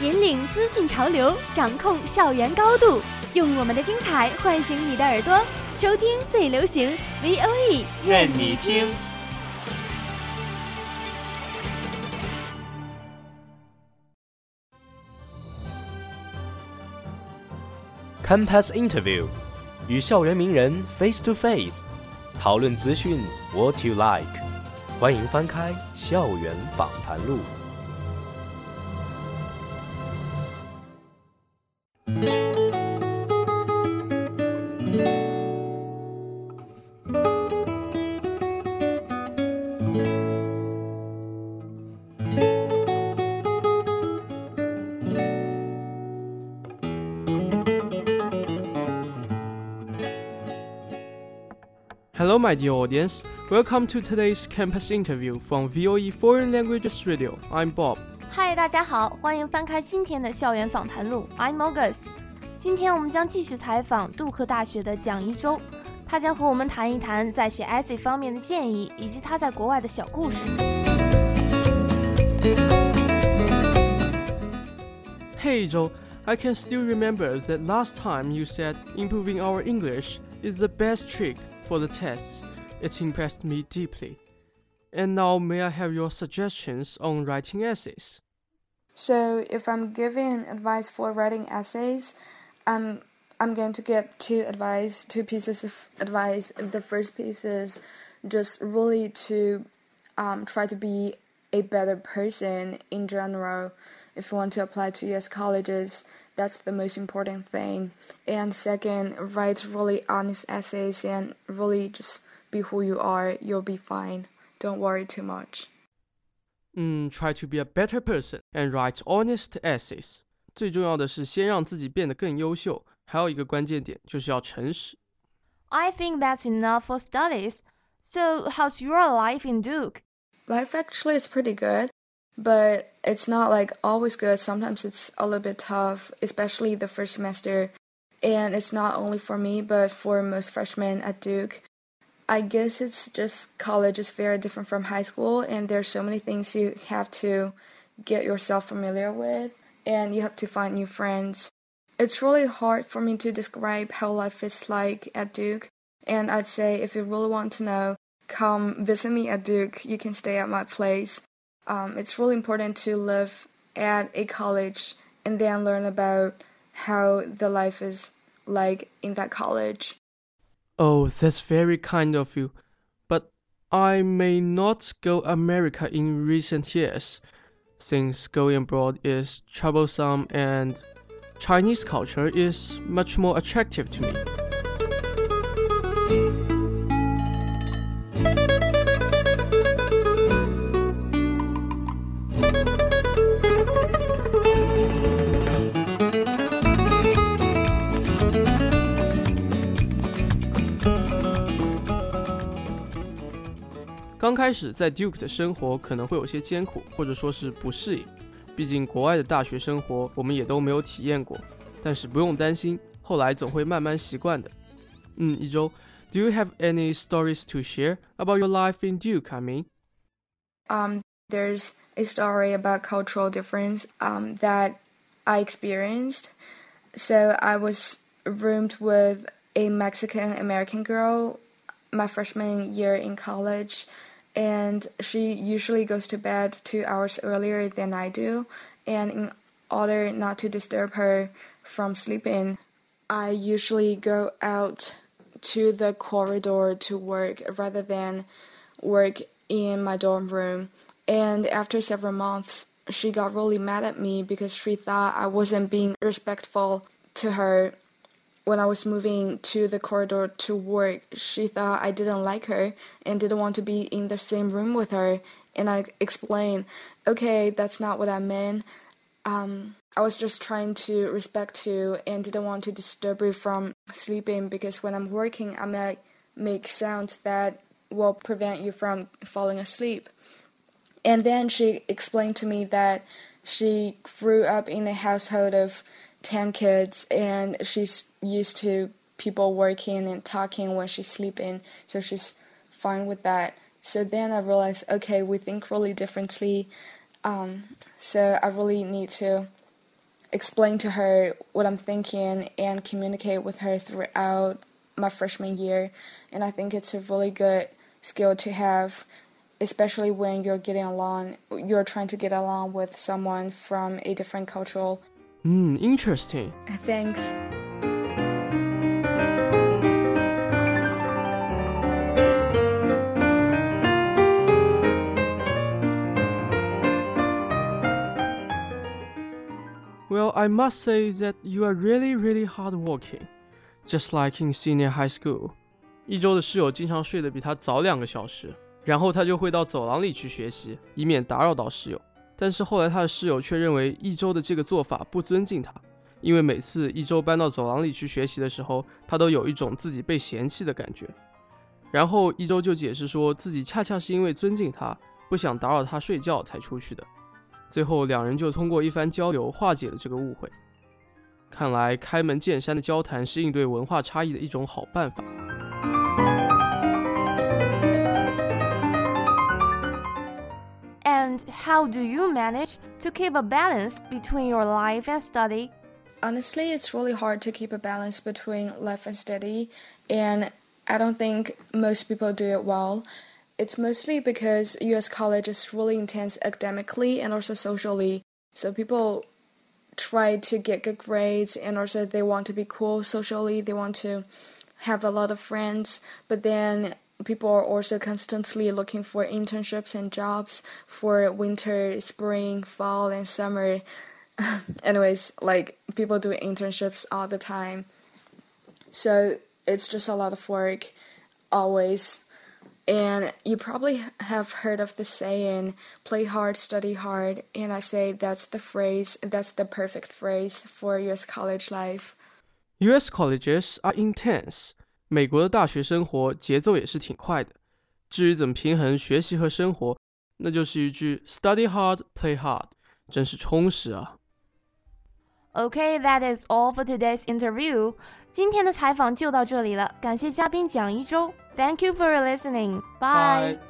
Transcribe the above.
引领资讯潮流，掌控校园高度，用我们的精彩唤醒你的耳朵，收听最流行 V O E，任你听。Campus Interview，与校园名人 face to face，讨论资讯 what you like。欢迎翻开《校园访谈录》。Hello, my dear audience. Welcome to today's campus interview from VOE Foreign Languages Radio. I'm Bob. 嗨，大家好，欢迎翻开今天的校园访谈录，I'm August。今天我们将继续采访杜克大学的蒋一舟，他将和我们谈一谈在写 essay 方面的建议，以及他在国外的小故事。 Hey, Joe. I can still remember that last time you said improving our English is the best trick for the tests. It impressed me deeply. And now, may I have your suggestions on writing essays? So if I'm giving advice for writing essays, I'm I'm going to give two advice, two pieces of advice. The first piece is just really to um, try to be a better person in general. If you want to apply to U.S. colleges, that's the most important thing. And second, write really honest essays and really just be who you are. You'll be fine. Don't worry too much. Mm, try to be a better person and write honest essays. 最重要的是先让自己变得更优秀，还有一个关键点就是要诚实。 I think that's enough for studies. So, how's your life in Duke? Life actually is pretty good, but it's not like always good. Sometimes it's a little bit tough, especially the first semester. And it's not only for me, but for most freshmen at Duke. I guess it's just college is very different from high school, and there's so many things you have to get yourself familiar with, and you have to find new friends. It's really hard for me to describe how life is like at Duke, and I'd say if you really want to know, come visit me at Duke. You can stay at my place. Um, it's really important to live at a college and then learn about how the life is like in that college. Oh, that's very kind of you. But I may not go America in recent years, since going abroad is troublesome and Chinese culture is much more attractive to me. 刚开始在 Duke 的生活可能会有些艰苦，或者说是不适应，毕竟国外的大学生活我们也都没有体验过。但是不用担心，后来总会慢慢习惯的。嗯，一舟，Do you have any stories to share about your life in Duke? I mean, um, there's a story about cultural difference um that I experienced. So I was roomed with a Mexican American girl my freshman year in college and she usually goes to bed two hours earlier than I do. And in order not to disturb her from sleeping, I usually go out to the corridor to work rather than work in my dorm room. And after several months, she got really mad at me because she thought I wasn't being respectful to her when I was moving to the corridor to work. She thought I didn't like her and didn't want to be in the same room with her. And I explained, okay, that's not what I meant. um, I was just trying to respect you and didn't want to disturb you from sleeping because when I'm working, I might make sounds that will prevent you from falling asleep. And then she explained to me that she grew up in a household of 10 kids and she's used to people working and talking when she's sleeping, so she's fine with that. So then I realized, okay, we think really differently. Um, so I really need to explain to her what I'm thinking and communicate with her throughout my freshman year. And I think it's a really good skill to have, especially when you're getting along, you're trying to get along with someone from a different cultural. Hmm, interesting. Thanks. Well, I must say that you are really, really hardworking, just like in senior high school. 一舟的室友经常睡得比他早两个小时，然后他就会到走廊里去学习，以免打扰到室友。但是后来他的室友却认为一周的这个做法不尊敬他，因为每次一周搬到走廊里去学习的时候，他都有一种自己被嫌弃的感觉。然后一周就解释说自己恰恰是因为尊敬他，不想打扰他睡觉才出去的。最后，两人就通过一番交流化解了这个误会。看来，开门见山的交谈是应对文化差异的一种好办法。How do you manage to keep a balance between your life and study? Honestly, it's really hard to keep a balance between life and study, and I don't think most people do it well. It's mostly because US college is really intense academically and also socially. So people try to get good grades and also they want to be cool socially. They want to have a lot of friends, but then people are also constantly looking for internships and jobs for winter, spring, fall, and summer. Anyways, like people do internships all the time. So it's just a lot of work always. And you probably have heard of the saying, play hard, study hard. And I say that's the phrase, that's the perfect phrase for US college life. US colleges are intense. 美国的大学生活节奏也是挺快的。至于怎么平衡学习和生活，那就是一句 “study hard, play hard”，真是充实啊。Okay, that is all for today's interview. 今天的采访就到这里了，感谢嘉宾蒋一舟。Thank you for listening. Bye.